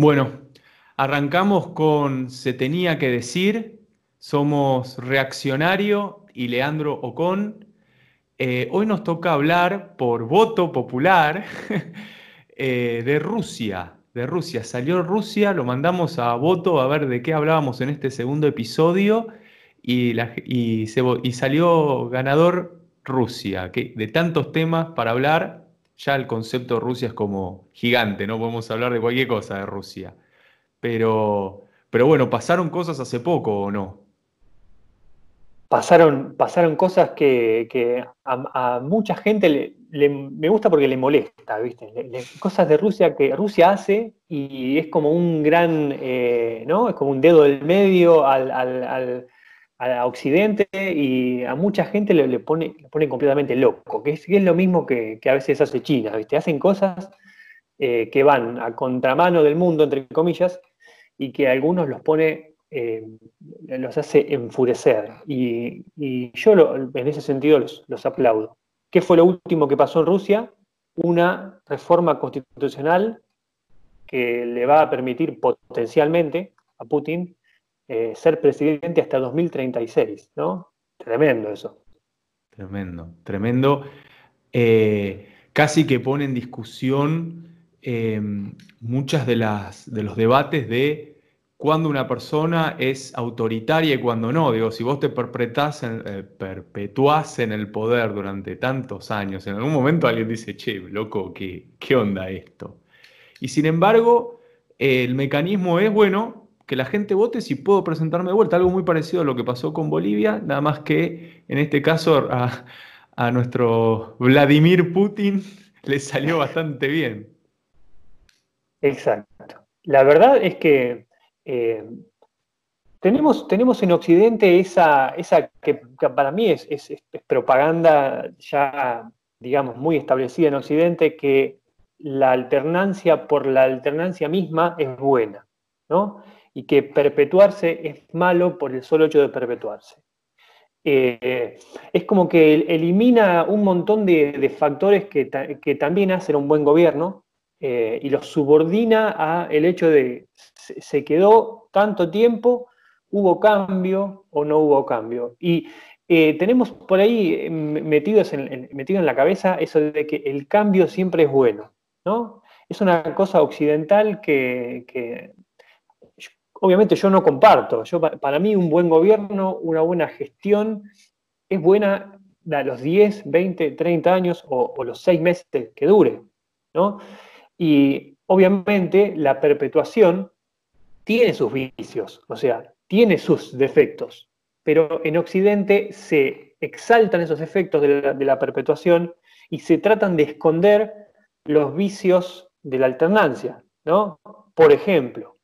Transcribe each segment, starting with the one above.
Bueno, arrancamos con Se tenía que decir. Somos Reaccionario y Leandro Ocon. Eh, hoy nos toca hablar por voto popular eh, de Rusia. De Rusia. Salió Rusia, lo mandamos a voto a ver de qué hablábamos en este segundo episodio y, salió ganador Rusia. De tantos temas para hablar, ya el concepto de Rusia es como gigante, no podemos hablar de cualquier cosa de Rusia. Pero, pero bueno, ¿pasaron cosas hace poco o no? Pasaron, pasaron cosas que, a, mucha gente le, me gusta porque le molesta, ¿viste? cosas de Rusia que Rusia hace y es como un gran, eh, ¿no? Es como un dedo del medio al a Occidente y a mucha gente le, pone, pone completamente loco, que es, lo mismo que, a veces hace China, ¿viste? Hacen cosas eh, que van a contramano del mundo, entre comillas, y que a algunos los pone, eh, los hace enfurecer. Y, yo en ese sentido los, los aplaudo. ¿Qué fue lo último que pasó en Rusia? Una reforma constitucional que le va a permitir potencialmente a Putin eh, ser presidente hasta 2036, ¿no? Tremendo eso. Tremendo, tremendo. Eh, casi que pone en discusión muchas de, las, de los debates de cuándo una persona es autoritaria y cuándo no. Digo, si vos te perpetuás en, el poder durante tantos años, en algún momento alguien dice, che, loco, ¿qué, qué onda esto? Y sin embargo, el mecanismo es, bueno, que la gente vote si puedo presentarme de vuelta. Algo muy parecido a lo que pasó con Bolivia, nada más que en este caso a, nuestro Vladimir Putin le salió bastante bien. Exacto. La verdad es que eh, tenemos, tenemos en Occidente esa, esa que, para mí es, propaganda ya, digamos, muy establecida en Occidente, que la alternancia por la alternancia misma es buena, ¿no? y que perpetuarse es malo por el solo hecho de perpetuarse. Eh, es como que elimina un montón de, factores que, también hacen un buen gobierno eh, y los subordina a el hecho de se quedó tanto tiempo, hubo cambio o no hubo cambio. Y eh, tenemos por ahí metidos en, metido en la cabeza eso de que el cambio siempre es bueno, ¿no? Es una cosa occidental que, que obviamente yo no comparto. Yo, para mí un buen gobierno, una buena gestión, es buena a los 10, 20, 30 años o, los 6 meses que dure. ¿no? Y obviamente la perpetuación tiene sus vicios, o sea, tiene sus defectos, pero en Occidente se exaltan esos efectos de la, perpetuación y se tratan de esconder los vicios de la alternancia. ¿no? Por ejemplo,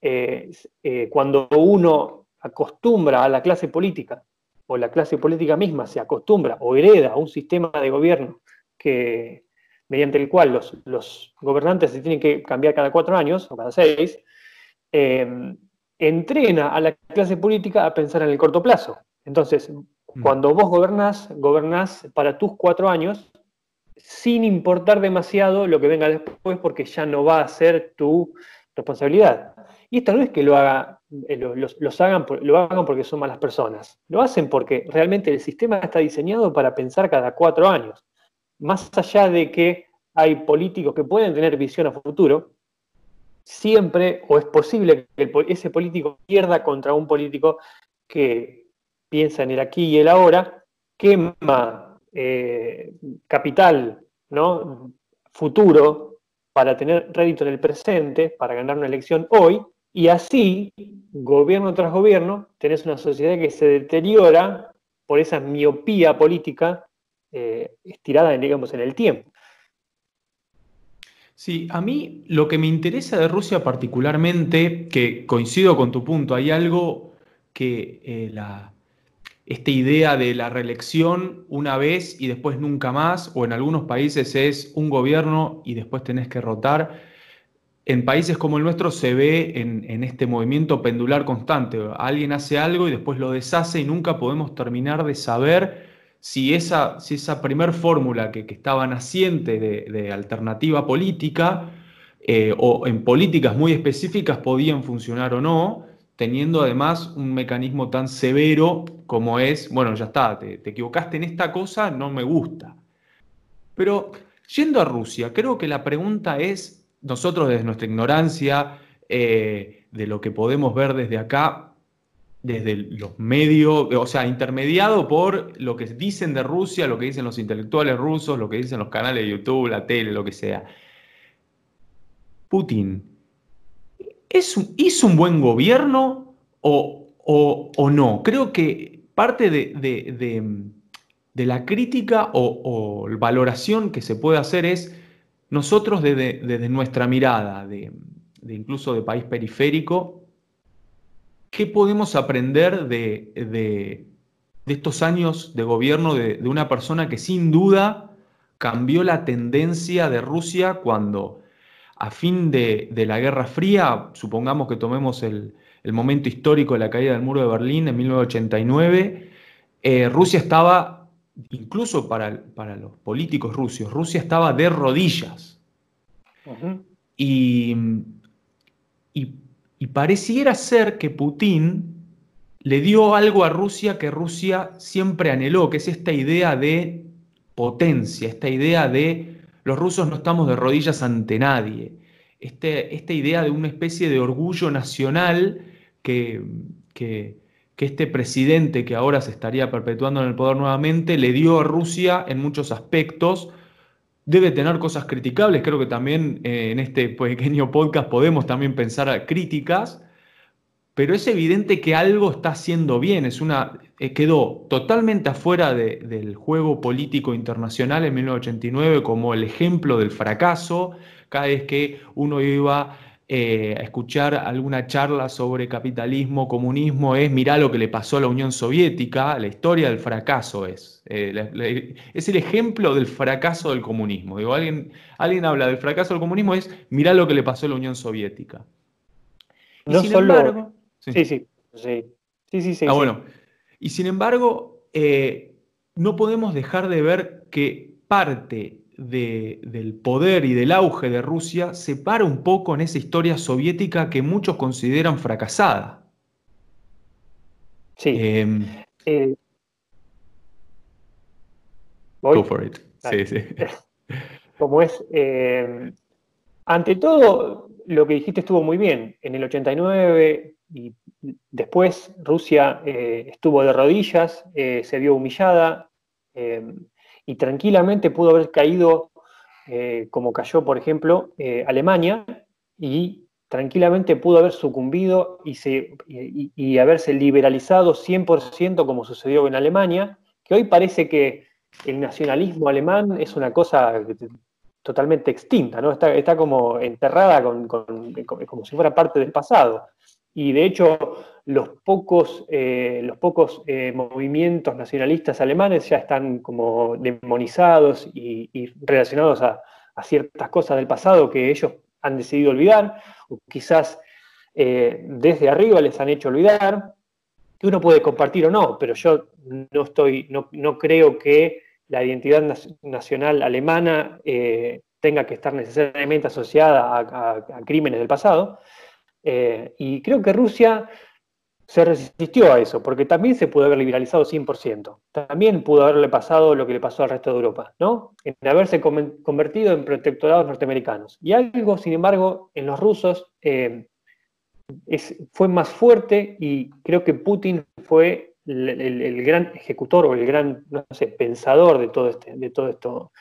eh, eh, cuando uno acostumbra a la clase política, o la clase política misma se acostumbra o hereda a un sistema de gobierno que, mediante el cual los, gobernantes se tienen que cambiar cada cuatro años o cada seis, eh, entrena a la clase política a pensar en el corto plazo. Entonces, mm. cuando vos gobernás, gobernás para tus cuatro años sin importar demasiado lo que venga después porque ya no va a ser tu responsabilidad. Y esto no es que lo, haga, eh, los, hagan, lo hagan porque son malas personas, lo hacen porque realmente el sistema está diseñado para pensar cada cuatro años. Más allá de que hay políticos que pueden tener visión a futuro, siempre o es posible que ese político pierda contra un político que piensa en el aquí y el ahora, quema eh, capital, ¿no? futuro para tener rédito en el presente, para ganar una elección hoy, y así, gobierno tras gobierno, tenés una sociedad que se deteriora por esa miopía política eh, estirada, digamos, en el tiempo. Sí, a mí lo que me interesa de Rusia particularmente, que coincido con tu punto, hay algo que eh, esta idea de la reelección una vez y después nunca más, o en algunos países es un gobierno y después tenés que rotar. En países como el nuestro se ve en, este movimiento pendular constante. Alguien hace algo y después lo deshace y nunca podemos terminar de saber si esa, si esa primer fórmula que, estaba naciente de, alternativa política eh, o en políticas muy específicas podían funcionar o no teniendo además un mecanismo tan severo como es, bueno, ya está, te, equivocaste en esta cosa, no me gusta. Pero yendo a Rusia, creo que la pregunta es, nosotros desde nuestra ignorancia, eh, de lo que podemos ver desde acá, desde los medios, o sea, intermediado por lo que dicen de Rusia, lo que dicen los intelectuales rusos, lo que dicen los canales de YouTube, la tele, lo que sea. Putin ¿hizo un buen gobierno o, no? Creo que parte de, la crítica o, valoración que se puede hacer es nosotros desde, nuestra mirada, de, incluso de país periférico, ¿qué podemos aprender de, estos años de gobierno de, una persona que sin duda cambió la tendencia de Rusia cuando a fin de, la Guerra Fría, supongamos que tomemos el, momento histórico de la caída del muro de Berlín en 1989, eh, Rusia estaba, incluso para, para, los políticos rusos, Rusia estaba de rodillas. y, y pareciera ser que Putin le dio algo a Rusia que Rusia siempre anheló, que es esta idea de potencia, esta idea de los rusos no estamos de rodillas ante nadie. Este, esta idea de una especie de orgullo nacional que, que, este presidente que ahora se estaría perpetuando en el poder nuevamente le dio a Rusia en muchos aspectos. Debe tener cosas criticables, creo que también eh, en este pequeño podcast podemos también pensar críticas, pero es evidente que algo está haciendo bien, es una, eh, quedó totalmente afuera del juego político internacional en 1989 como el ejemplo del fracaso, cada vez que uno iba eh, a escuchar alguna charla sobre capitalismo, comunismo, es mirá lo que le pasó a la Unión Soviética, la historia del fracaso es. Eh, es el ejemplo del fracaso del comunismo. Digo, alguien, alguien habla del fracaso del comunismo, es mirá lo que le pasó a la Unión Soviética. no solo... Sí, sí, sí. Sí, sí, ah, bueno. Y sin embargo, eh, no podemos dejar de ver que parte del poder y del auge de Rusia se para un poco en esa historia soviética que muchos consideran fracasada. Sí. Em, eh, go for it. Sí, sí. Como es, em, ante todo, lo que dijiste estuvo muy bien. En el 89 y después Rusia eh, estuvo de rodillas, eh, se vio humillada em, y tranquilamente pudo haber caído eh, como cayó, por ejemplo, Alemania y tranquilamente pudo haber sucumbido y, y, haberse liberalizado 100% como sucedió en Alemania, que hoy parece que el nacionalismo alemán es una cosa totalmente extinta, ¿no? está, está como enterrada como si fuera parte del pasado. Y de hecho, los pocos, eh, los pocos eh, movimientos nacionalistas alemanes ya están como demonizados y, relacionados a, ciertas cosas del pasado que ellos han decidido olvidar, o quizás eh, desde arriba les han hecho olvidar, que uno puede compartir o no, pero yo no, estoy, no, creo que la identidad nacional alemana tenga que estar necesariamente asociada a crímenes del pasado. Eh, y creo que Rusia se resistió a eso, porque también se pudo haber liberalizado 100%. También pudo haberle pasado lo que le pasó al resto de Europa, ¿no? En haberse convertido en protectorados norteamericanos. Y algo, sin embargo, en los rusos eh, fue más fuerte y creo que Putin fue el, gran ejecutor o el gran, no sé, pensador de todo, este, de todo esto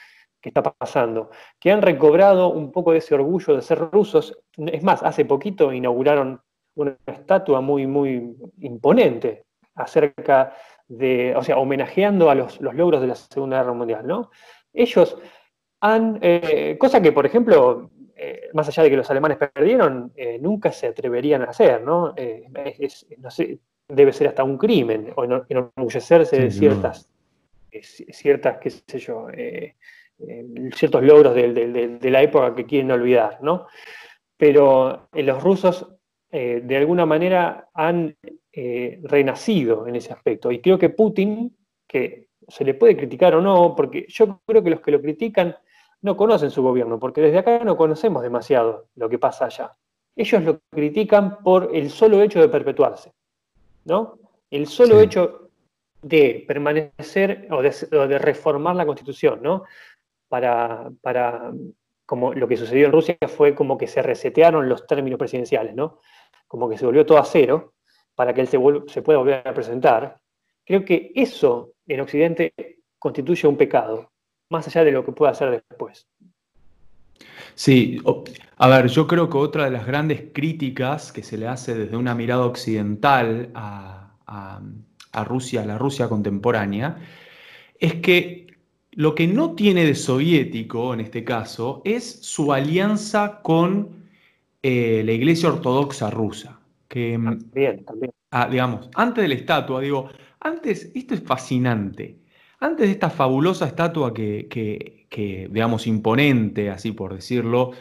que está pasando, que han recobrado un poco de ese orgullo de ser rusos. Es más, hace poquito inauguraron una estatua muy, muy imponente acerca de, o sea, homenajeando a los, logros de la Segunda Guerra Mundial, ¿no? Ellos han, eh, cosa que, por ejemplo, eh, más allá de que los alemanes perdieron, eh, nunca se atreverían a hacer, ¿no? debe ser hasta un crimen, o enorgullecerse de ciertas, ciertas, qué sé yo, ciertos logros de, la época que quieren olvidar, ¿no? Pero los rusos de alguna manera han renacido en ese aspecto. Y creo que Putin, que se le puede criticar o no, porque yo creo que los que lo critican no conocen su gobierno, porque desde acá no conocemos demasiado lo que pasa allá. Ellos lo critican por el solo hecho de perpetuarse, ¿no? El solo hecho de permanecer o de, reformar la constitución, ¿no? Para, para, como lo que sucedió en Rusia fue como que se resetearon los términos presidenciales, ¿no? Como que se volvió todo a cero para que él se, se pueda volver a presentar. Creo que eso en Occidente constituye un pecado, más allá de lo que pueda hacer después. Sí, a ver, yo creo que otra de las grandes críticas que se le hace desde una mirada occidental a, a Rusia, a la Rusia contemporánea, es que lo que no tiene de soviético en este caso es su alianza con eh, la Iglesia Ortodoxa rusa. Que, también, también. Ah, digamos, antes de la estatua, digo, antes, esto es fascinante. Antes de esta fabulosa estatua que, digamos, imponente, así por decirlo,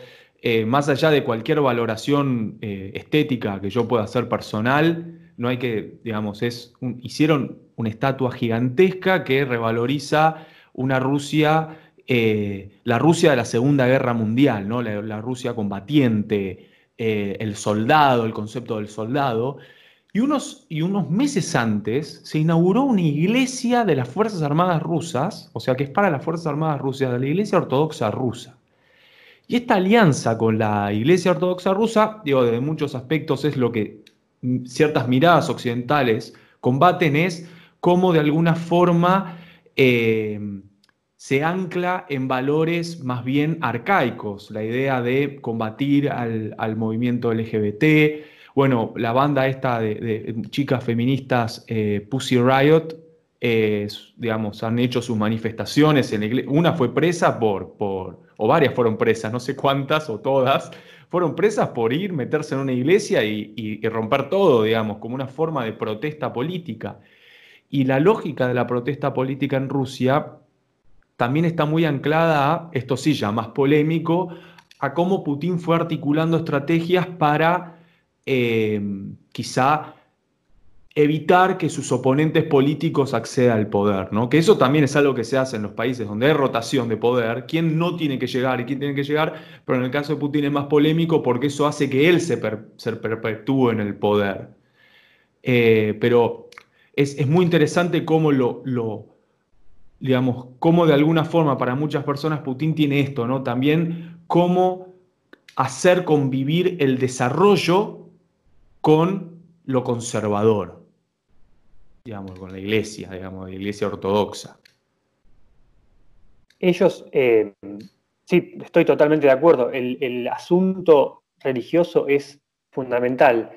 eh, más allá de cualquier valoración eh, estética que yo pueda hacer personal, no hay que, digamos, es hicieron una estatua gigantesca que revaloriza una Rusia, eh, la Rusia de la Segunda Guerra Mundial, ¿no? la Rusia combatiente, el soldado, el concepto del soldado. Y unos, y unos meses antes se inauguró una iglesia de las Fuerzas Armadas rusas, o sea que es para las Fuerzas Armadas rusas, de la Iglesia Ortodoxa rusa. Y esta alianza con la Iglesia Ortodoxa rusa, digo, desde muchos aspectos es lo que ciertas miradas occidentales combaten, es cómo de alguna forma eh, se ancla en valores más bien arcaicos, la idea de combatir al, al movimiento LGBT, bueno, la banda esta de, chicas feministas eh, Pussy Riot, digamos, han hecho sus manifestaciones en la iglesia. Una fue presa por, por, o varias fueron presas, no sé cuántas o todas, fueron presas por ir, meterse en una iglesia y, romper todo, digamos, como una forma de protesta política. Y la lógica de la protesta política en Rusia también está muy anclada a, esto sí ya más polémico, a cómo Putin fue articulando estrategias para eh, quizá evitar que sus oponentes políticos accedan al poder, ¿no? Que eso también es algo que se hace en los países donde hay rotación de poder, quién no tiene que llegar y quién tiene que llegar, pero en el caso de Putin es más polémico porque eso hace que él se, perpetúe en el poder. Eh, pero es, muy interesante cómo lo, lo, digamos, cómo de alguna forma para muchas personas Putin tiene esto, ¿no? También cómo hacer convivir el desarrollo con lo conservador, digamos, con la iglesia, digamos, la iglesia ortodoxa. Ellos, eh, sí, estoy totalmente de acuerdo, el, asunto religioso es fundamental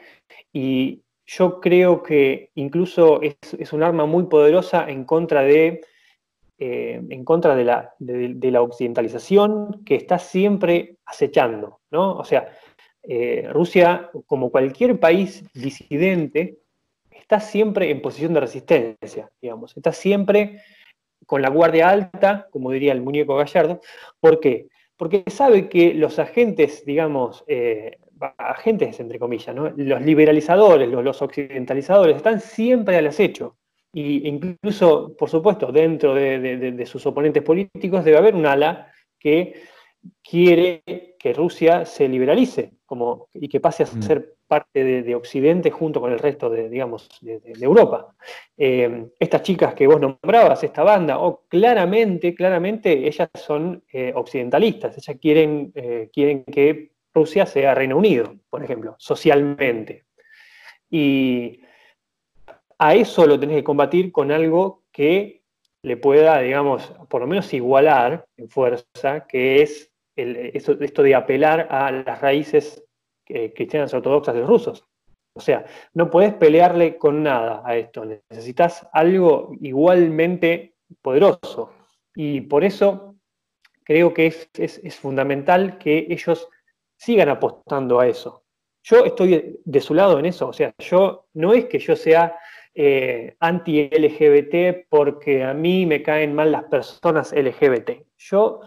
y yo creo que incluso es, un arma muy poderosa en contra de, eh, en contra de la, de, la, occidentalización que está siempre acechando, ¿no? O sea, eh, Rusia, como cualquier país disidente, está siempre en posición de resistencia, digamos, está siempre con la guardia alta, como diría el muñeco Gallardo. ¿Por qué? Porque sabe que los agentes, digamos, eh, agentes entre comillas, los liberalizadores, los, occidentalizadores, están siempre al acecho. Y incluso, por supuesto, dentro de sus oponentes políticos debe haber un ala que quiere que Rusia se liberalice como, y que pase a mm. ser parte de, Occidente junto con el resto de, digamos, de, Europa. Eh, estas chicas que vos nombrabas, esta banda, o claramente, claramente ellas son eh, occidentalistas, ellas quieren, eh, quieren que Rusia sea Reino Unido, por ejemplo, socialmente. Y a eso lo tenés que combatir con algo que le pueda, digamos, por lo menos igualar en fuerza, que es esto de apelar a las raíces eh, cristianas ortodoxas de los rusos. O sea, no puedes pelearle con nada a esto, necesitas algo igualmente poderoso. Y por eso creo que es, fundamental que ellos sigan apostando a eso. yo estoy de su lado en eso, o sea, yo no es que yo sea eh, anti-LGBT porque a mí me caen mal las personas LGBT. Yo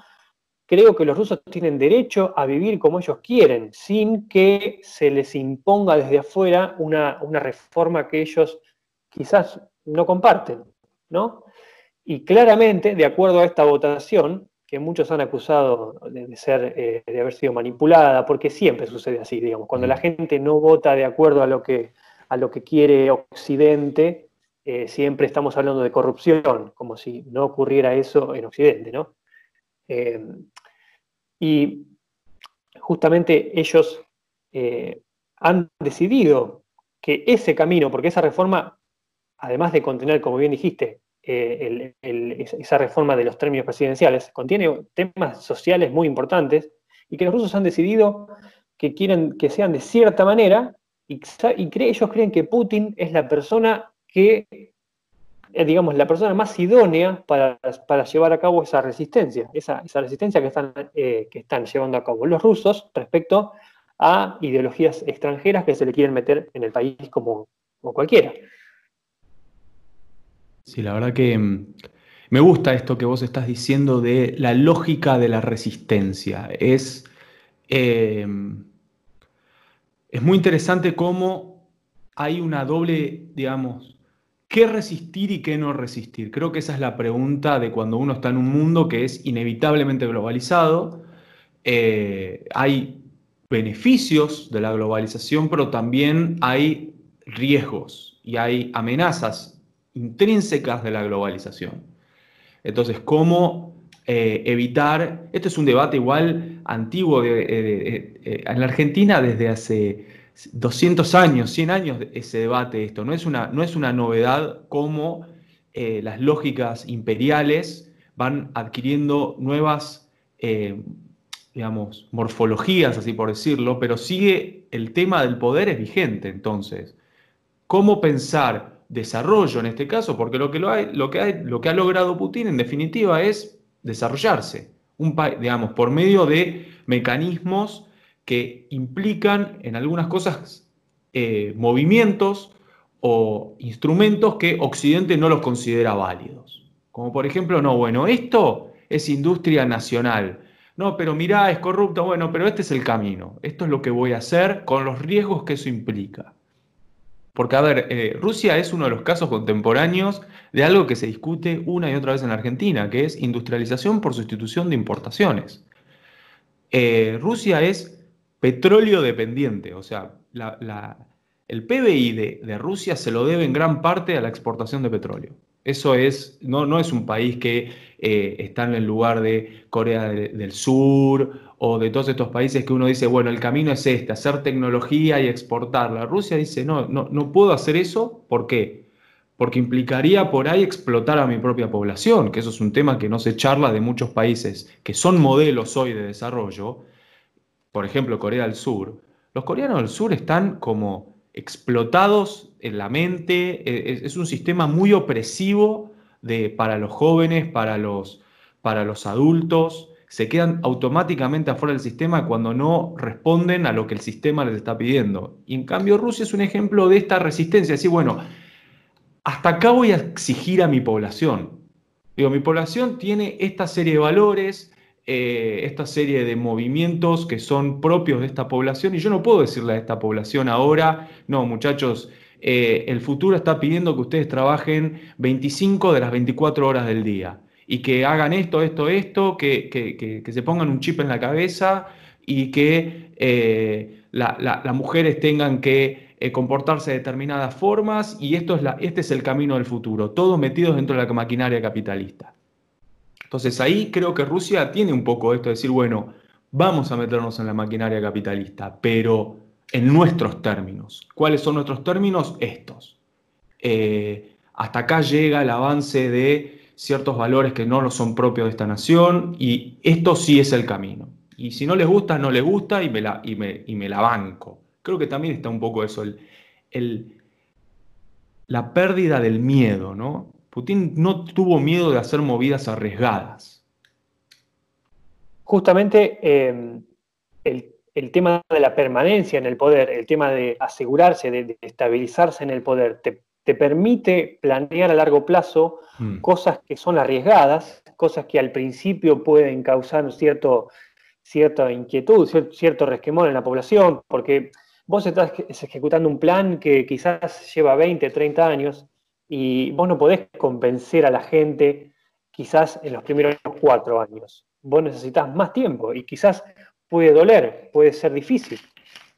creo que los rusos tienen derecho a vivir como ellos quieren, sin que se les imponga desde afuera una, una reforma que ellos quizás no comparten, ¿no? Y claramente, de acuerdo a esta votación, que muchos han acusado de, ser, eh, de haber sido manipulada, porque siempre sucede así, digamos, cuando la gente no vota de acuerdo a lo que, a lo que quiere Occidente, eh, siempre estamos hablando de corrupción, como si no ocurriera eso en Occidente, ¿no? Eh, y justamente ellos han decidido que ese camino, porque esa reforma, además de contener, como bien dijiste, eh, esa reforma de los términos presidenciales, contiene temas sociales muy importantes y que los rusos han decidido que quieren que sean de cierta manera y, ellos creen que Putin es la persona que, eh, digamos, la persona más idónea para, llevar a cabo esa resistencia, esa, resistencia que están, eh, que están llevando a cabo los rusos respecto a ideologías extranjeras que se le quieren meter en el país como, como cualquiera. Sí, la verdad que mm, me gusta esto que vos estás diciendo de la lógica de la resistencia. Es, em, es muy interesante cómo hay una doble, digamos, ¿qué resistir y qué no resistir? Creo que esa es la pregunta de cuando uno está en un mundo que es inevitablemente globalizado. Eh, hay beneficios de la globalización, pero también hay riesgos y hay amenazas intrínsecas de la globalización. Entonces, ¿cómo eh, evitar? Este es un debate igual antiguo eh, eh, en la Argentina desde hace 200 años, 100 años ese debate esto. No es una, no es una novedad cómo las lógicas imperiales van adquiriendo nuevas, digamos, morfologías, así por decirlo, pero sigue el tema del poder es vigente. Entonces, ¿cómo pensar desarrollo en este caso, porque lo que, lo, que lo que ha logrado Putin en definitiva es desarrollarse, un, digamos, por medio de mecanismos que implican en algunas cosas eh, movimientos o instrumentos que Occidente no los considera válidos. Como por ejemplo, no, bueno, esto es industria nacional. No, pero mirá, es corrupto. Bueno, pero este es el camino. Esto es lo que voy a hacer con los riesgos que eso implica. Porque, a ver, eh, Rusia es uno de los casos contemporáneos de algo que se discute una y otra vez en Argentina, que es industrialización por sustitución de importaciones. Eh, Rusia es petróleo dependiente, o sea, el PBI de, Rusia se lo debe en gran parte a la exportación de petróleo. Eso es, no, no es un país que eh, está en el lugar de Corea del Sur o de todos estos países que uno dice, bueno, el camino es este, hacer tecnología y exportarla. Rusia dice, no, no, no puedo hacer eso, ¿por qué? Porque implicaría por ahí explotar a mi propia población, que eso es un tema que no se charla de muchos países que son modelos hoy de desarrollo, por ejemplo Corea del Sur. Los coreanos del sur están como explotados en la mente, e, es, un sistema muy opresivo de, para los jóvenes, para los, para los adultos se quedan automáticamente afuera del sistema cuando no responden a lo que el sistema les está pidiendo. Y en cambio Rusia es un ejemplo de esta resistencia, decir, bueno, hasta acá voy a exigir a mi población. Digo, mi población tiene esta serie de valores, eh, esta serie de movimientos que son propios de esta población y yo no puedo decirle a esta población ahora, no muchachos, eh, el futuro está pidiendo que ustedes trabajen 25 de las 24 horas del día y que hagan esto, esto, esto, que, se pongan un chip en la cabeza y que eh, las mujeres tengan que eh, comportarse de determinadas formas y esto es este es el camino del futuro, todos metidos dentro de la maquinaria capitalista. Entonces ahí creo que Rusia tiene un poco esto de decir, bueno, vamos a meternos en la maquinaria capitalista, pero en nuestros términos. ¿Cuáles son nuestros términos? Estos. Eh, hasta acá llega el avance de ciertos valores que no son propios de esta nación y esto sí es el camino. Y si no les gusta, no les gusta y me la, y me, la banco. Creo que también está un poco eso, el, la pérdida del miedo, ¿no? Putin no tuvo miedo de hacer movidas arriesgadas. Justamente em, el tema de la permanencia en el poder, el tema de asegurarse, de, estabilizarse en el poder, te, permite planear a largo plazo mm. cosas que son arriesgadas, cosas que al principio pueden causar cierto, cierta inquietud, cierto resquemón en la población, porque vos estás ejecutando un plan que quizás lleva 20, 30 años y vos no podés convencer a la gente quizás en los primeros cuatro años. Vos necesitas más tiempo y quizás puede doler, puede ser difícil.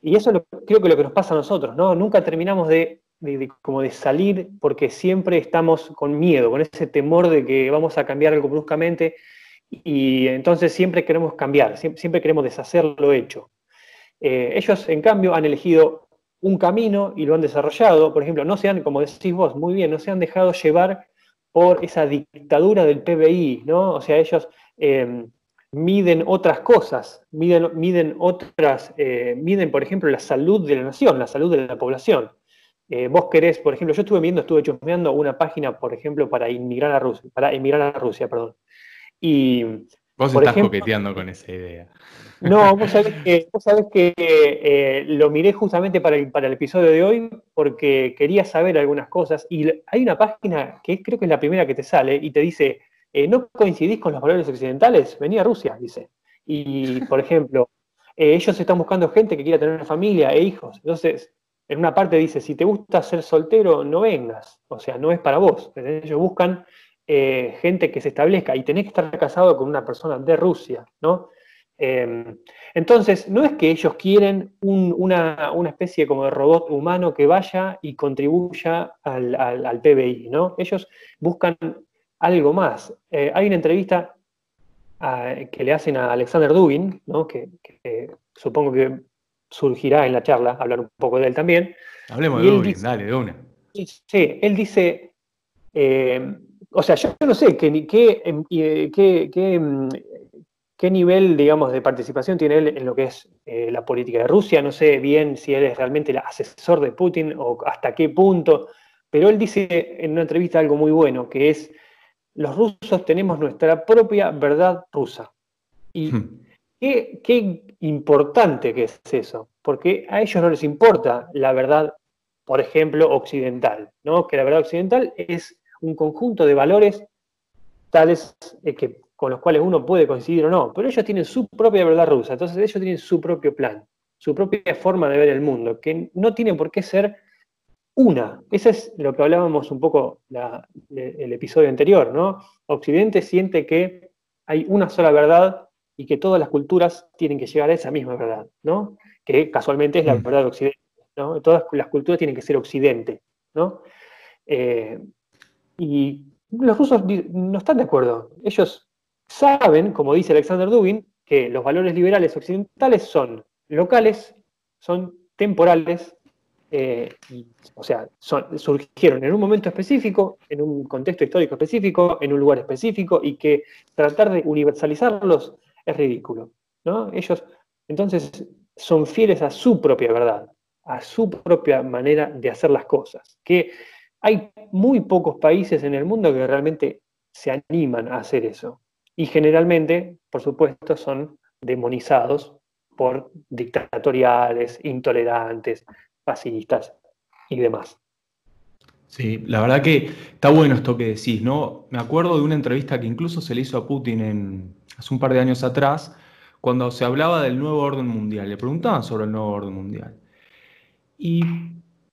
Y eso creo que lo que nos pasa a nosotros, ¿no? Nunca terminamos de, como de salir porque siempre estamos con miedo, con ese temor de que vamos a cambiar algo bruscamente y entonces siempre queremos cambiar, siempre, queremos deshacer lo hecho. Eh, ellos, en cambio, han elegido un camino y lo han desarrollado. Por ejemplo, no se han, como decís vos muy bien, no se han dejado llevar por esa dictadura del PBI, ¿no? O sea, ellos eh, miden otras cosas, miden, miden otras, eh, miden, por ejemplo, la salud de la nación, la salud de la población. Eh, vos querés, por ejemplo, yo estuve viendo, estuve chusmeando una página, por ejemplo, para inmigrar a Rusia, para emigrar a Rusia, perdón. Y, vos estás coqueteando con esa idea. No, vos sabés que, vos sabés que eh, lo miré justamente para el, para el episodio de hoy porque quería saber algunas cosas y hay una página que creo que es la primera que te sale y te dice, eh, ¿no coincidís con los valores occidentales? Venía a Rusia, dice. Y, por ejemplo, eh, ellos están buscando gente que quiera tener una familia e hijos. Entonces, en una parte dice, si te gusta ser soltero, no vengas. O sea, no es para vos. Ellos buscan eh, gente que se establezca y tenés que estar casado con una persona de Rusia, ¿no? Em, entonces, no es que ellos quieren una, especie como de robot humano que vaya y contribuya al, al PBI, ¿no? Ellos buscan algo más. Eh, hay una entrevista ah, que le hacen a Alexander Dubin, que, supongo que surgirá en la charla, hablar un poco de él también. Hablemos de Dubin, dale, de una. Sí, él dice, eh, o sea, yo no sé qué, qué, em, qué, em, qué, nivel, digamos, de participación tiene él en lo que es eh, la política de Rusia, no sé bien si él es realmente el asesor de Putin o hasta qué punto, pero él dice en una entrevista algo muy bueno, que es los rusos tenemos nuestra propia verdad rusa. Y hmm. qué, importante que es eso, porque a ellos no les importa la verdad, por ejemplo, occidental, ¿no? que la verdad occidental es un conjunto de valores tales eh, que, con los cuales uno puede coincidir o no, pero ellos tienen su propia verdad rusa, entonces ellos tienen su propio plan, su propia forma de ver el mundo, que no tiene por qué ser una. Ese es lo que hablábamos un poco el episodio anterior, ¿no? Occidente siente que hay una sola verdad y que todas las culturas tienen que llegar a esa misma verdad, ¿no? Que casualmente es la mm. verdad de Occidente, ¿no? Todas las culturas tienen que ser Occidente, ¿no? Eh, y los rusos no están de acuerdo. Ellos saben, como dice Alexander Dubin, que los valores liberales occidentales son locales, son temporales eh, o sea, surgieron en un momento específico, en un contexto histórico específico, en un lugar específico, y que tratar de universalizarlos es ridículo. ¿no? Ellos entonces son fieles a su propia verdad, a su propia manera de hacer las cosas. Que hay muy pocos países en el mundo que realmente se animan a hacer eso. Y generalmente, por supuesto, son demonizados por dictatoriales, intolerantes, fascistas y demás. Sí, la verdad que está bueno esto que decís, ¿no? Me acuerdo de una entrevista que incluso se le hizo a Putin hace un par de años atrás, cuando se hablaba del nuevo orden mundial. Le preguntaban sobre el nuevo orden mundial. Y,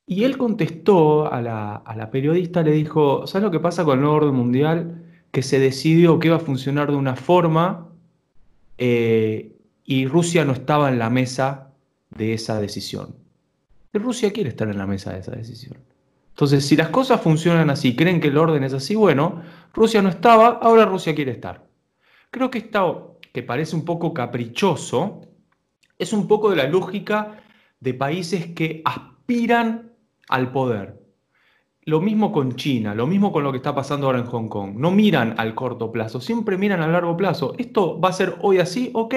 él contestó a la, periodista, le dijo, ¿sabes lo que pasa con el nuevo orden mundial? Que se decidió que iba a funcionar de una forma eh, y Rusia no estaba en la mesa de esa decisión. Rusia quiere estar en la mesa de esa decisión. Entonces, si las cosas funcionan así, creen que el orden es así, bueno, Rusia no estaba, ahora Rusia quiere estar. Creo que esto, que parece un poco caprichoso, es un poco de la lógica de países que aspiran al poder. Lo mismo con China, lo mismo con lo que está pasando ahora en Hong Kong. No miran al corto plazo, siempre miran al largo plazo. Esto va a ser hoy así, ok.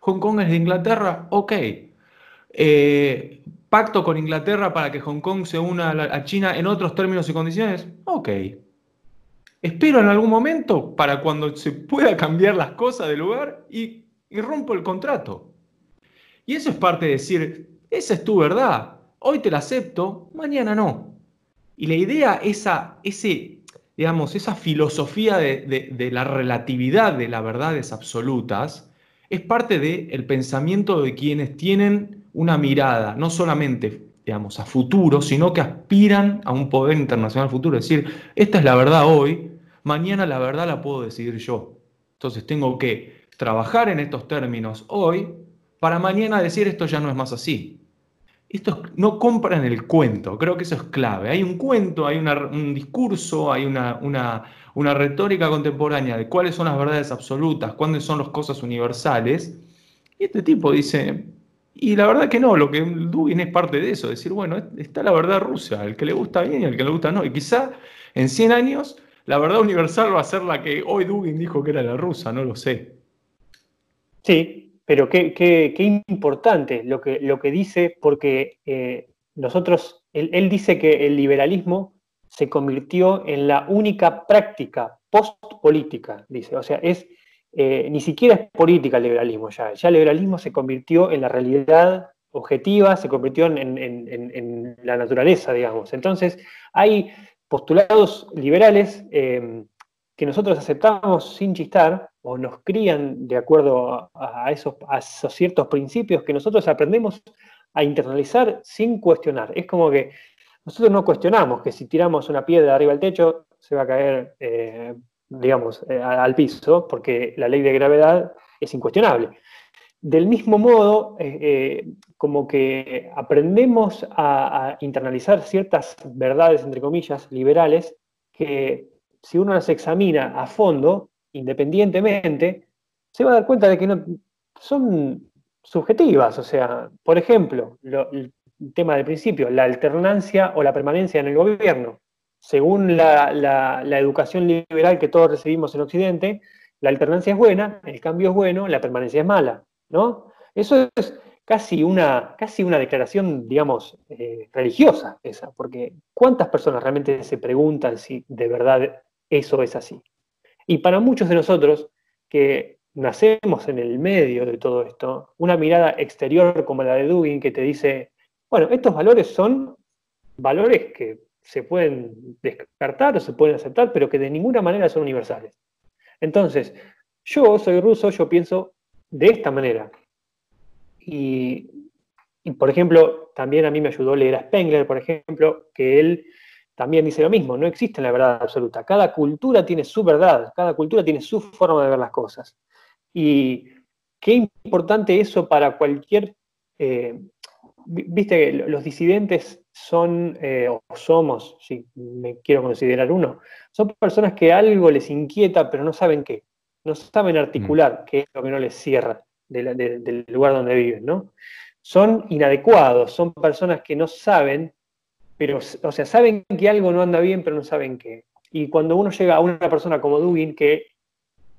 Hong Kong es de Inglaterra, ok. Eh, pacto con Inglaterra para que Hong Kong se una a China en otros términos y condiciones? Ok. Espero en algún momento para cuando se pueda cambiar las cosas del lugar y, rompo el contrato. Y eso es parte de decir, esa es tu verdad, hoy te la acepto, mañana no. Y la idea, esa, ese, digamos, esa filosofía de, la relatividad de las verdades absolutas, es parte del pensamiento de quienes tienen una mirada, no solamente digamos, a futuro, sino que aspiran a un poder internacional futuro. Es decir, esta es la verdad hoy, mañana la verdad la puedo decidir yo. Entonces tengo que trabajar en estos términos hoy para mañana decir esto ya no es más así. Esto no compran el cuento, creo que eso es clave. Hay un cuento, hay un discurso, hay una, una, una retórica contemporánea de cuáles son las verdades absolutas, cuáles son las cosas universales. Y este tipo dice, y la verdad que no, lo que Dugin es parte de eso, decir, bueno, está la verdad rusa, el que le gusta bien y el que le gusta no. Y quizá en 100 años la verdad universal va a ser la que hoy Dugin dijo que era la rusa, no lo sé. Sí, pero qué, qué, importante lo que, lo que dice, porque eh, nosotros, él, dice que el liberalismo se convirtió en la única práctica post-política, dice. O sea, es eh, ni siquiera es política el liberalismo ya. Ya el liberalismo se convirtió en la realidad objetiva, se convirtió en, la naturaleza, digamos. Entonces, hay postulados liberales eh, que nosotros aceptamos sin chistar o nos crían de acuerdo a, esos, a ciertos principios que nosotros aprendemos a internalizar sin cuestionar. Es como que nosotros no cuestionamos que si tiramos una piedra arriba del techo se va a caer eh, digamos, eh, al piso, porque la ley de gravedad es incuestionable. Del mismo modo, eh, eh, como que aprendemos a, internalizar ciertas verdades, entre comillas, liberales, que si uno las examina a fondo, independientemente, se va a dar cuenta de que no, son subjetivas. O sea, por ejemplo, el tema del principio, la alternancia o la permanencia en el gobierno según la, educación liberal que todos recibimos en Occidente, la alternancia es buena, el cambio es bueno, la permanencia es mala, ¿no? Eso es casi una, casi una declaración, digamos, eh, religiosa esa, porque ¿cuántas personas realmente se preguntan si de verdad eso es así? Y para muchos de nosotros que nacemos en el medio de todo esto, una mirada exterior como la de Dugin que te dice, bueno, estos valores son valores que se pueden descartar o se pueden aceptar, pero que de ninguna manera son universales. Entonces, yo soy ruso, yo pienso de esta manera. Y, por ejemplo, también a mí me ayudó leer a Spengler, por ejemplo, que él también dice lo mismo, no existe la verdad absoluta. Cada cultura tiene su verdad, cada cultura tiene su forma de ver las cosas. Y qué importante eso para cualquier eh, viste que los disidentes son, eh, o somos, si me quiero considerar uno, son personas que algo les inquieta, pero no saben qué. No saben articular mm. qué es lo que no les cierra del lugar donde viven, ¿no? Son inadecuados, son personas que no saben, pero, o sea, saben que algo no anda bien, pero no saben qué. Y cuando uno llega a una persona como Dugin, que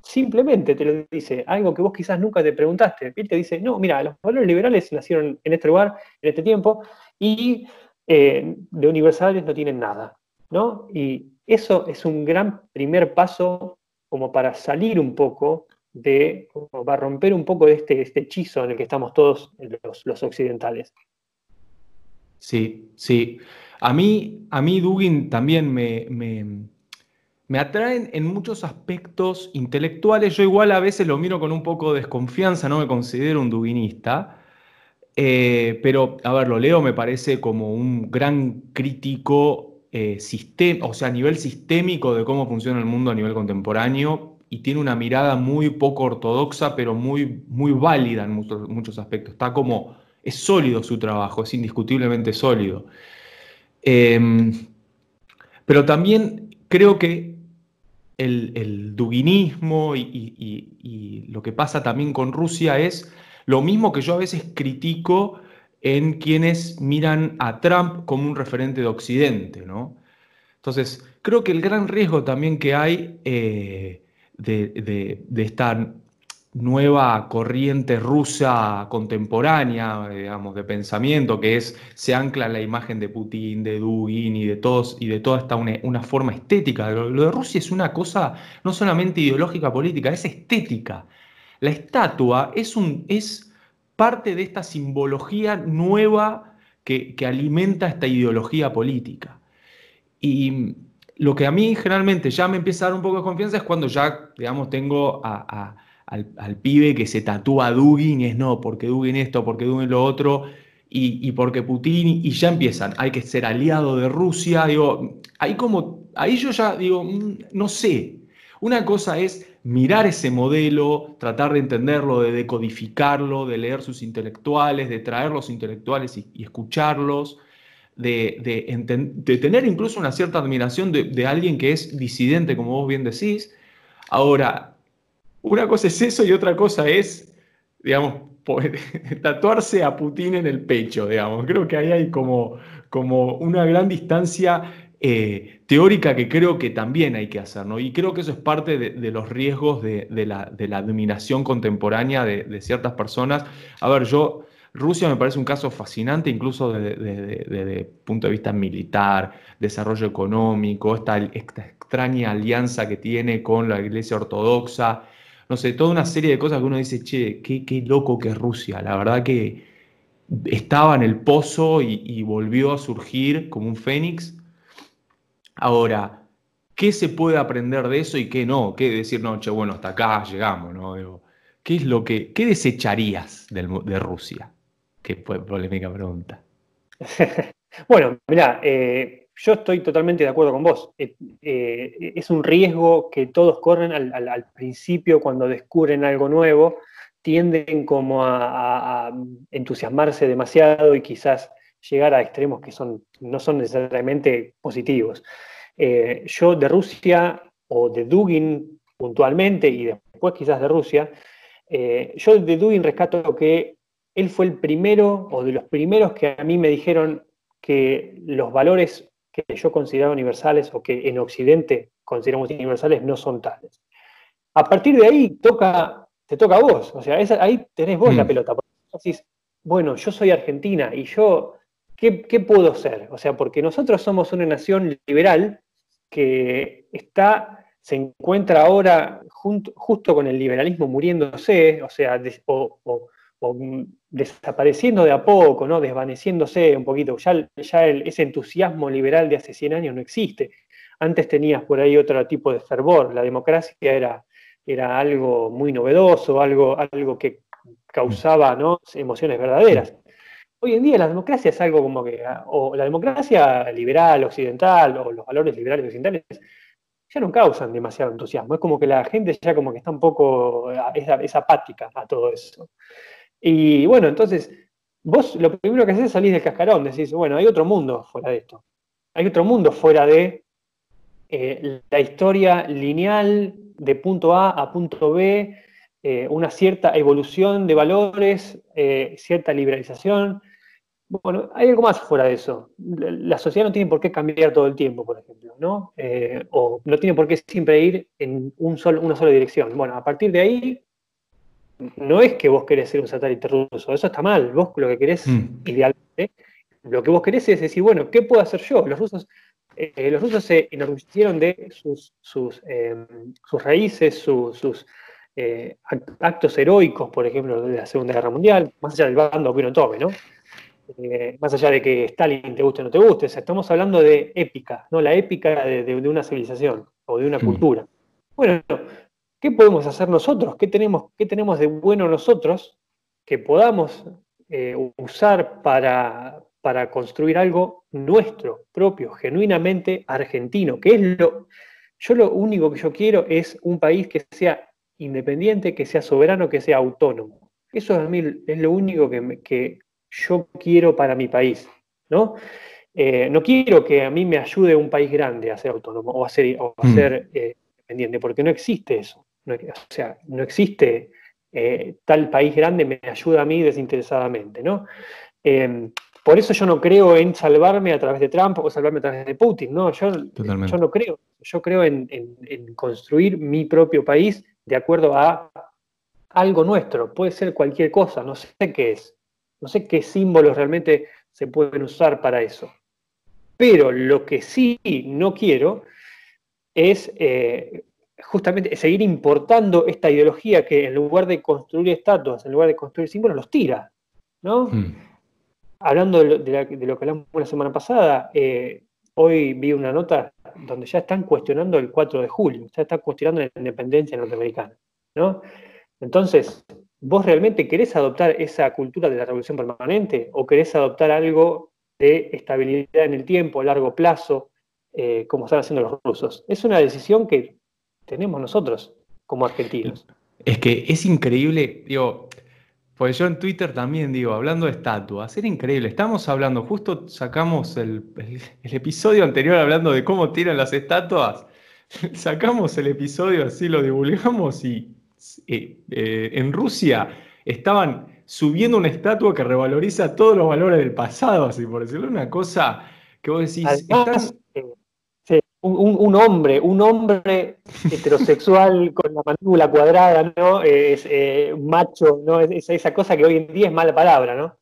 simplemente te lo dice, algo que vos quizás nunca te preguntaste. Él te dice, no, mira, los valores liberales nacieron en este lugar, en este tiempo, y eh, de universales no tienen nada. ¿no? Y eso es un gran primer paso como para salir un poco de, como para romper un poco de este, este hechizo en el que estamos todos los, occidentales. Sí, sí. A mí, a mí Dugin también me me atraen en muchos aspectos intelectuales. Yo igual a veces lo miro con un poco de desconfianza, no me considero un duvinista. Eh, pero, a ver, lo leo, me parece como un gran crítico, eh, o sea, a nivel sistémico de cómo funciona el mundo a nivel contemporáneo y tiene una mirada muy poco ortodoxa, pero muy, muy válida en muchos, muchos aspectos. Está como, es sólido su trabajo, es indiscutiblemente sólido. Em, pero también creo que el, duguinismo y, lo que pasa también con Rusia es lo mismo que yo a veces critico en quienes miran a Trump como un referente de Occidente, ¿no? Entonces, creo que el gran riesgo también que hay eh, de, esta nueva corriente rusa contemporánea, digamos, de pensamiento, que es, se ancla en la imagen de Putin, de Dugin y de todos, y de toda esta una, forma estética. Lo, de Rusia es una cosa no solamente ideológica política, es estética. La estatua es parte de esta simbología nueva que, alimenta esta ideología política. Y lo que a mí generalmente ya me empieza a dar un poco de confianza es cuando ya, digamos, tengo al, pibe que se tatúa a Dugin y es no, porque Dugin esto, porque Dugin lo otro, y, porque Putin, y ya empiezan, hay que ser aliado de Rusia, digo, ahí como, ahí yo ya digo, mm, no sé, una cosa es mirar ese modelo, tratar de entenderlo, de decodificarlo, de leer sus intelectuales, de traer los intelectuales y, escucharlos, de, tener incluso una cierta admiración de, alguien que es disidente, como vos bien decís. Ahora, una cosa es eso y otra cosa es, digamos, tatuarse a Putin en el pecho, digamos. Creo que ahí hay como, una gran distancia eh, teórica que creo que también hay que hacer, ¿no? Y creo que eso es parte de, los riesgos de, la, dominación contemporánea de, ciertas personas. A ver, yo, Rusia me parece un caso fascinante, incluso desde el punto de vista militar, desarrollo económico, esta, extraña alianza que tiene con la Iglesia Ortodoxa, no sé, toda una serie de cosas que uno dice, che, qué, loco que es Rusia. La verdad que estaba en el pozo y volvió a surgir como un fénix Ahora, ¿qué se puede aprender de eso y qué no? ¿Qué decir, no, che, bueno, hasta acá llegamos, ¿no? ¿qué es lo que, qué desecharías de Rusia? Qué polémica pregunta. bueno, mira, eh, yo estoy totalmente de acuerdo con vos. Eh, eh, es un riesgo que todos corren al, principio cuando descubren algo nuevo, tienden como a, entusiasmarse demasiado y quizás llegar a extremos que son, no son necesariamente positivos. Eh, yo de Rusia o de Dugin puntualmente y después quizás de Rusia, eh, yo de Dugin rescato que él fue el primero o de los primeros que a mí me dijeron que los valores que yo considero universales o que en Occidente consideramos universales no son tales. A partir de ahí toca, te toca a vos, o sea, ahí tenés vos la mm. pelota. Decís, bueno, yo soy argentina y yo ¿qué, puedo ser? O sea, porque nosotros somos una nación liberal que está, se encuentra ahora justo con el liberalismo muriéndose, o sea, o, desapareciendo de a poco, ¿no? desvaneciéndose un poquito. Ya, ya ese entusiasmo liberal de hace 100 años no existe. Antes tenías por ahí otro tipo de fervor. La democracia era, era algo muy novedoso, algo, algo que causaba ¿no? emociones verdaderas. Hoy en día la democracia es algo como que, ah, o la democracia liberal, occidental, o los valores liberales occidentales, ya no causan demasiado entusiasmo. Es como que la gente ya como que está un poco, ah, es, apática a todo eso. Y bueno, entonces, vos lo primero que haces es salir del cascarón, decís, bueno, hay otro mundo fuera de esto. Hay otro mundo fuera de eh, la historia lineal de punto A a punto B, eh, una cierta evolución de valores, eh, cierta liberalización, bueno, hay algo más fuera de eso. La sociedad no tiene por qué cambiar todo el tiempo, por ejemplo, ¿no? Eh, o no tiene por qué siempre ir en un una sola dirección. Bueno, a partir de ahí, no es que vos querés ser un satélite ruso, eso está mal. Vos lo que querés, mm. idealmente, lo que vos querés es decir, bueno, ¿qué puedo hacer yo? Los rusos, eh, los rusos se enorgullecieron de sus, sus, sus raíces, sus eh, actos heroicos, por ejemplo, de la Segunda Guerra Mundial, más allá del bando que uno tome, ¿no? Eh, más allá de que Stalin te guste o no te guste, estamos hablando de épica, ¿no? La épica de, una civilización o de una cultura. Bueno, ¿qué podemos hacer nosotros? ¿Qué tenemos, qué tenemos de bueno nosotros que podamos eh, usar para, para construir algo nuestro, propio, genuinamente argentino? Que es lo. Yo lo único que yo quiero es un país que sea independiente, que sea soberano, que sea autónomo. Eso a mí es lo único que, que, yo quiero para mi país, ¿no? Eh, no quiero que a mí me ayude un país grande a ser autónomo o a ser, mm. eh, independiente, porque no existe eso. o sea, no existe eh, tal país grande me ayuda a mí desinteresadamente, ¿no? Em, por eso yo no creo en salvarme a través de Trump o salvarme a través de Putin, ¿no? Yo, yo no creo. Yo creo en, en construir mi propio país de acuerdo a algo nuestro. Puede ser cualquier cosa, no sé qué es. No sé qué símbolos realmente se pueden usar para eso. Pero lo que sí no quiero es eh, justamente seguir importando esta ideología que en lugar de construir estatuas, en lugar de construir símbolos, los tira. ¿no? Hmm. Hablando de lo, que hablamos la semana pasada, eh, hoy vi una nota donde ya están cuestionando el 4 de julio, ya están cuestionando la independencia norteamericana. ¿no? Entonces, ¿vos realmente querés adoptar esa cultura de la revolución permanente o querés adoptar algo de estabilidad en el tiempo, a largo plazo, eh, como están haciendo los rusos? Es una decisión que tenemos nosotros como argentinos. Es que es increíble, digo, pues yo en Twitter también digo, hablando de estatuas, era increíble. Estamos hablando, justo sacamos el, episodio anterior hablando de cómo tiran las estatuas. Sacamos el episodio así, lo divulgamos y eh, eh, en Rusia estaban subiendo una estatua que revaloriza todos los valores del pasado, así por decirlo, una cosa que vos decís. Un, hombre, un hombre heterosexual con la mandíbula cuadrada, ¿no? Es eh, macho, ¿no? Es, esa cosa que hoy en día es mala palabra, ¿no?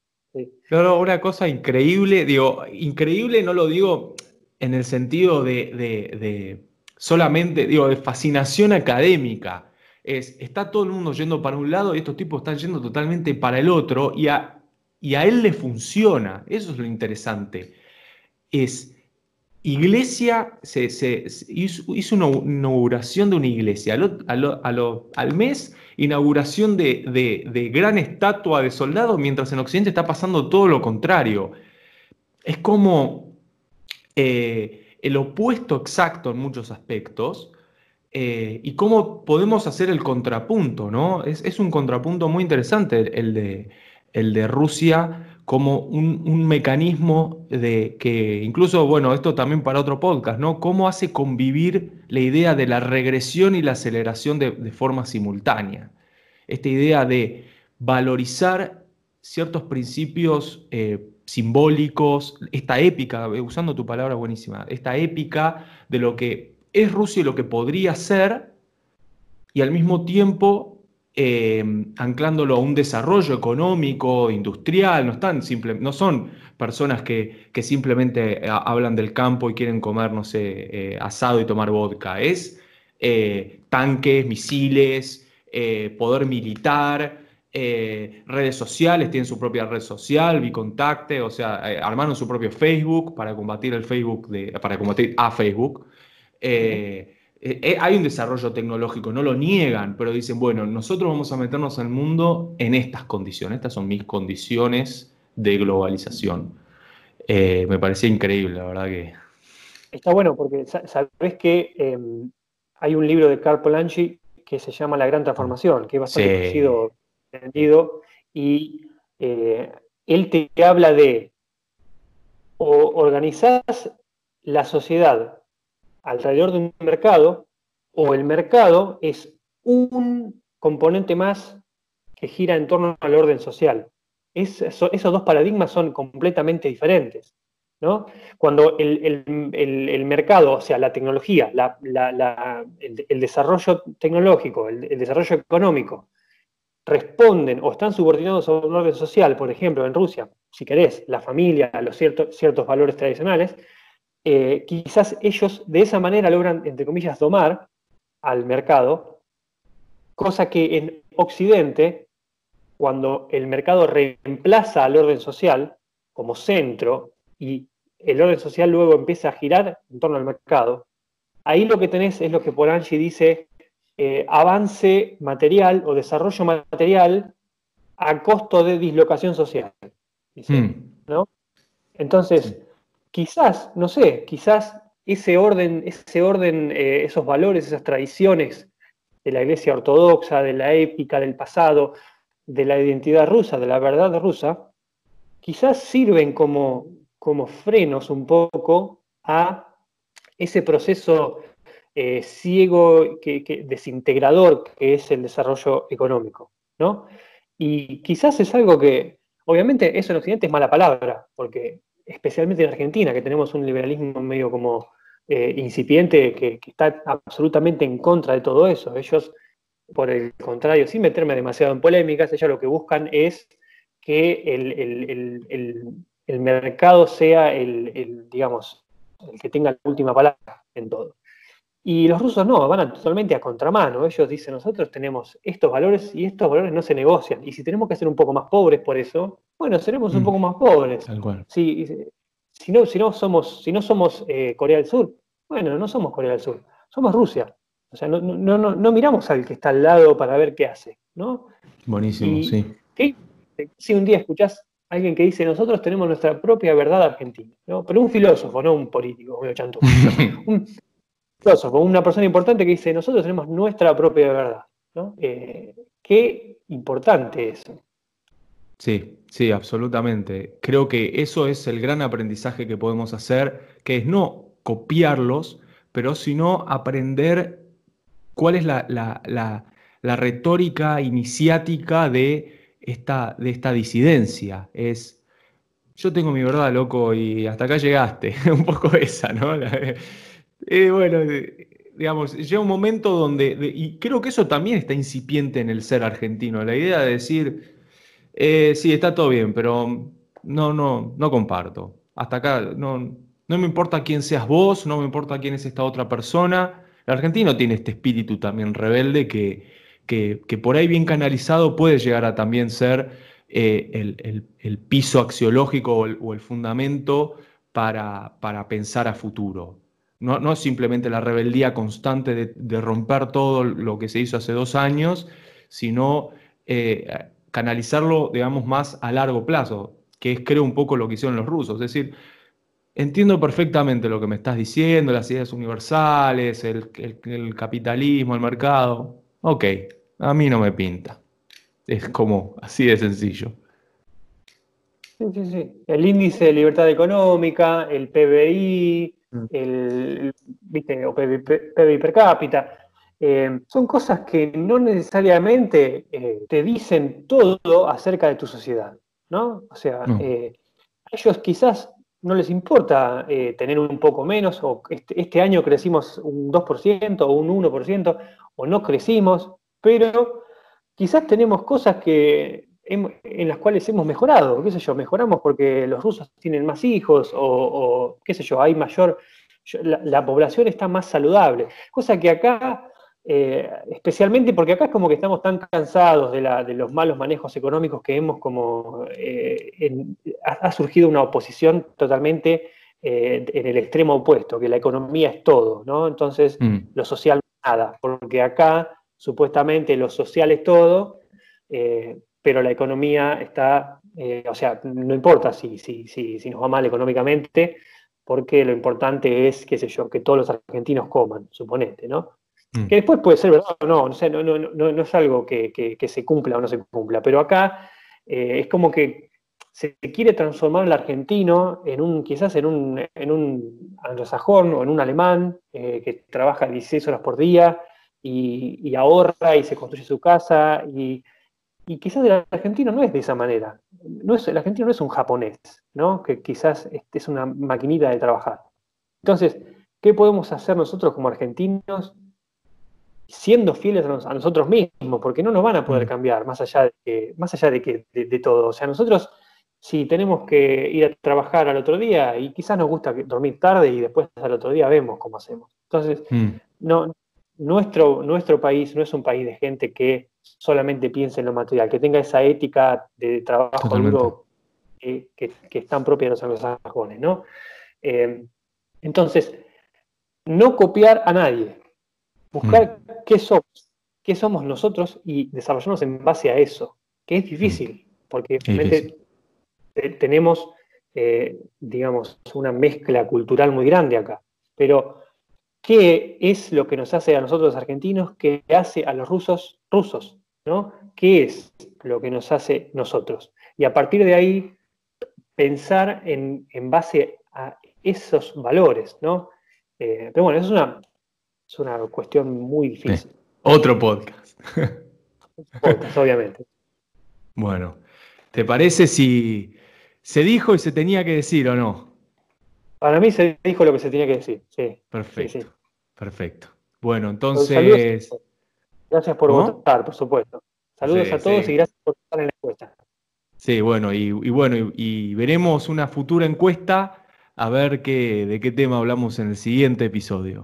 Claro, una cosa increíble, digo, increíble no lo digo en el sentido de, solamente, digo, de fascinación académica. Es, está todo el mundo yendo para un lado y estos tipos están yendo totalmente para el otro y a, y a él le funciona. Eso es lo interesante. Es, iglesia, se, hizo, una inauguración de una iglesia. Al, mes, inauguración de, gran estatua de soldado, mientras en Occidente está pasando todo lo contrario. Es como eh, el opuesto exacto en muchos aspectos. Eh, y cómo podemos hacer el contrapunto, ¿no? Es, un contrapunto muy interesante el de, el de Rusia como un, mecanismo de que, incluso, bueno, esto también para otro podcast, ¿no? ¿Cómo hace convivir la idea de la regresión y la aceleración de, forma simultánea? Esta idea de valorizar ciertos principios eh, simbólicos, esta épica, eh, usando tu palabra buenísima, esta épica de lo que es Rusia y lo que podría ser, y al mismo tiempo Em, anclándolo a un desarrollo económico, industrial, no, están no son personas que, simplemente eh, hablan del campo y quieren comer, no sé, eh, asado y tomar vodka, es eh, tanques, misiles, poder militar, redes sociales, tienen su propia red social, Bicontacte, o sea, armaron su propio Facebook para combatir el Facebook, de, para combatir a Facebook. Eh, eh, hay un desarrollo tecnológico, no lo niegan, pero dicen, bueno, nosotros vamos a meternos al mundo en estas condiciones, estas son mis condiciones de globalización. Eh, me parecía increíble, la verdad que... Está bueno, porque sabes que em, hay un libro de Carl Polanyi que se llama La Gran Transformación, que es bastante conocido, entendido, y él te habla de o la sociedad alrededor de un mercado o el mercado es un componente más que gira en torno al orden social. esos dos paradigmas son completamente diferentes. ¿no? Cuando el, mercado, o sea, la tecnología, el, desarrollo tecnológico, el, desarrollo económico, responden o están subordinados a un orden social, por ejemplo, en Rusia, si querés, la familia, los ciertos valores tradicionales, eh, quizás ellos de esa manera logran, entre comillas, domar al mercado, cosa que en Occidente, cuando el mercado reemplaza al orden social como centro y el orden social luego empieza a girar en torno al mercado, ahí lo que tenés es lo que Polanyi dice eh, avance material o desarrollo material a costo de dislocación social. Hmm. ¿no? Entonces, quizás, no sé, quizás ese orden, ese orden eh, esos valores, esas tradiciones de la iglesia ortodoxa, de la épica del pasado, de la identidad rusa, de la verdad rusa, quizás sirven como, como frenos un poco a ese proceso eh, ciego, que, desintegrador que es el desarrollo económico. ¿no? Y quizás es algo que, obviamente, eso en Occidente es mala palabra, porque especialmente en Argentina, que tenemos un liberalismo medio como eh, incipiente que, está absolutamente en contra de todo eso. Ellos, por el contrario, sin meterme demasiado en polémicas, ellos lo que buscan es que el, mercado sea el, digamos, el que tenga la última palabra en todo. Y los rusos no, van totalmente a contramano. Ellos dicen, nosotros tenemos estos valores y estos valores no se negocian. Y si tenemos que ser un poco más pobres por eso, bueno, seremos un mm. poco más pobres. Si, si, no, si no somos, si no somos eh, Corea del Sur, bueno, no somos Corea del Sur, somos Rusia. O sea, no, no, no, no miramos al que está al lado para ver qué hace, ¿no? Buenísimo, sí. Si un día escuchás a alguien que dice, nosotros tenemos nuestra propia verdad argentina, ¿no? Pero un filósofo, no un político, un filósofo, una persona importante que dice, nosotros tenemos nuestra propia verdad, ¿no? Eh, qué importante eso. Sí, sí, absolutamente. Creo que eso es el gran aprendizaje que podemos hacer, que es no copiarlos, pero sino aprender cuál es la, retórica iniciática de esta, de esta disidencia. Es, yo tengo mi verdad, loco, y hasta acá llegaste. un poco esa, ¿no? Eh, bueno, digamos, llega un momento donde, y creo que eso también está incipiente en el ser argentino, la idea de decir, eh, sí, está todo bien, pero no, no, no comparto. Hasta acá, no, no me importa quién seas vos, no me importa quién es esta otra persona, el argentino tiene este espíritu también rebelde que, que, por ahí bien canalizado puede llegar a también ser eh, el, piso axiológico o el, fundamento para, para, pensar a futuro. No, no, es simplemente la rebeldía constante de, romper todo lo que se hizo hace dos años, sino eh, canalizarlo, digamos, más a largo plazo, que es creo un poco lo que hicieron los rusos. Es decir, Entiendo perfectamente lo que me estás diciendo, las ideas universales, el, capitalismo, el mercado. Ok, a mí no me pinta. Es como así de sencillo. Sí, sí, sí. El índice de libertad económica, el PBI. El, ¿viste? o PBI, per cápita, eh, son cosas que no necesariamente eh, te dicen todo acerca de tu sociedad, ¿no? O sea, eh, ellos quizás no les importa tener un poco menos, o este, este, año crecimos un 2% o un 1%, o no crecimos, pero quizás tenemos cosas que en las cuales hemos mejorado, qué sé yo, mejoramos porque los rusos tienen más hijos, o, qué sé yo, hay mayor, la población está más saludable, cosa que acá eh, especialmente porque acá es como que estamos tan cansados de, los malos manejos económicos que hemos como eh, ha, surgido una oposición totalmente eh, en el extremo opuesto, que la economía es todo, ¿no? Entonces mm. lo social nada, porque acá supuestamente lo social es todo, pero la economía está, o sea, no importa si, si, si, si nos va mal económicamente, porque lo importante es, qué sé yo, que todos los argentinos coman, suponete, ¿no? Mm. Que después puede ser verdad o no, no, no, no, no es algo que, se cumpla o no se cumpla, pero acá eh, es como que se quiere transformar el argentino en un, quizás en un, en un anglosajón o en un alemán eh, que trabaja 16 horas por día y, ahorra y se construye su casa y, quizás el argentino no es de esa manera. No es, el argentino no es un japonés, ¿no? que quizás es una maquinita de trabajar. Entonces, ¿qué podemos hacer nosotros como argentinos siendo fieles a, nosotros mismos, porque no nos van a poder mm. cambiar más allá de, que, más allá de, que, de, todo. O sea, nosotros si tenemos que ir a trabajar al otro día y quizás nos gusta dormir tarde y después al otro día vemos cómo hacemos. Entonces, mm. no, nuestro, nuestro país no es un país de gente que solamente piense en lo material, que tenga esa ética de trabajo duro que, es tan propia de los anglosajones, ¿no? Eh, entonces, no copiar a nadie, buscar mm. qué somos, qué somos nosotros y desarrollarnos en base a eso, que es difícil, mm. porque tenemos, eh, digamos, una mezcla cultural muy grande acá. Pero, ¿qué es lo que nos hace a nosotros los argentinos? ¿Qué hace a los rusos rusos? ¿no? ¿Qué es lo que nos hace nosotros? Y a partir de ahí, pensar en, base a esos valores, ¿no? Eh, pero bueno, eso es una, es una cuestión muy difícil. Otro podcast. obviamente. Bueno, ¿te parece si se dijo y se tenía que decir o no? Para mí se dijo lo que se tenía que decir, sí. Perfecto. Perfecto. Bueno, entonces. Gracias por votar, por supuesto. Saludos a todos y gracias por votar en la encuesta. Sí, bueno, y, bueno, y, veremos una futura encuesta a ver qué, de qué tema hablamos en el siguiente episodio.